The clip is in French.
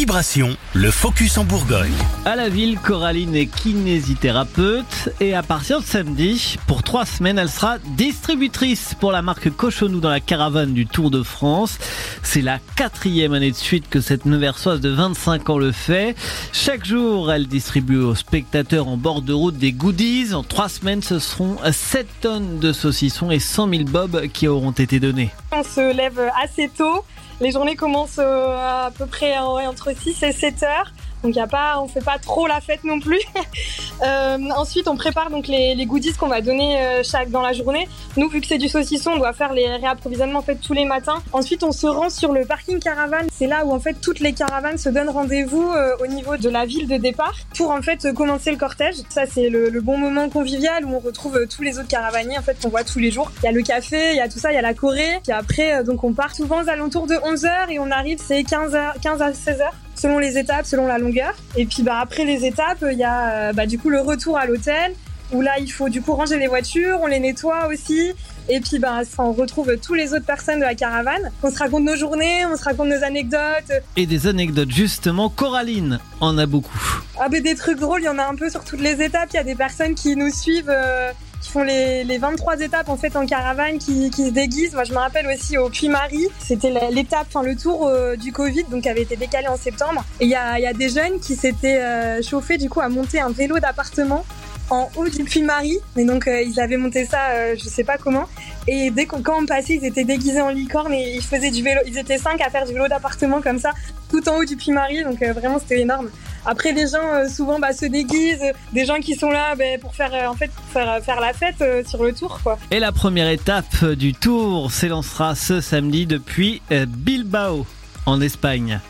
Vibration, le focus en Bourgogne. À la ville, Coraline est kinésithérapeute et à partir de samedi, pour trois semaines, elle sera distributrice pour la marque Cochonou dans la caravane du Tour de France. C'est la quatrième année de suite que cette Neversoise de 25 ans le fait. Chaque jour, elle distribue aux spectateurs en bord de route des goodies. En trois semaines, ce seront 7 tonnes de saucissons et 100 000 bobs qui auront été donnés. On se lève assez tôt. Les journées commencent euh, à peu près entre 6 et 7 heures. Donc y a pas, on fait pas trop la fête non plus. euh, ensuite, on prépare donc les, les goodies qu'on va donner euh, chaque dans la journée. Nous, vu que c'est du saucisson, on doit faire les réapprovisionnements en fait tous les matins. Ensuite, on se rend sur le parking caravane. C'est là où en fait toutes les caravanes se donnent rendez-vous euh, au niveau de la ville de départ pour en fait commencer le cortège. Ça, c'est le, le, bon moment convivial où on retrouve euh, tous les autres caravaniers en fait qu'on voit tous les jours. Il y a le café, il y a tout ça, il y a la Corée. Puis après, donc on part souvent aux alentours de 11 h et on arrive c'est 15 h 15 à 16 h selon les étapes, selon la longueur. Et puis bah, après les étapes, il y a bah, du coup le retour à l'hôtel où là il faut du coup ranger les voitures, on les nettoie aussi. Et puis bah, on retrouve tous les autres personnes de la caravane. On se raconte nos journées, on se raconte nos anecdotes. Et des anecdotes justement, Coraline en a beaucoup. Ah bah, des trucs drôles, il y en a un peu sur toutes les étapes. Il y a des personnes qui nous suivent. Euh qui font les, les, 23 étapes en fait en caravane, qui, se déguisent. Moi, je me rappelle aussi au Puy-Marie, c'était l'étape, enfin le tour euh, du Covid, donc avait été décalé en septembre. Et il y a, des jeunes qui s'étaient euh, chauffés du coup à monter un vélo d'appartement en haut du Puy-Marie. Et donc euh, ils avaient monté ça, je sais pas comment. Et dès quand on passait, ils étaient déguisés en licorne et ils faisaient du vélo. Ils étaient cinq à faire du vélo d'appartement comme ça, tout en haut du Puy-Marie. Donc vraiment c'était énorme. Après, les gens euh, souvent bah, se déguisent, des gens qui sont là bah, pour faire euh, fait pour faire, faire la fête euh, sur le tour. Quoi. Et la première étape du tour s'élancera ce samedi depuis Bilbao en Espagne.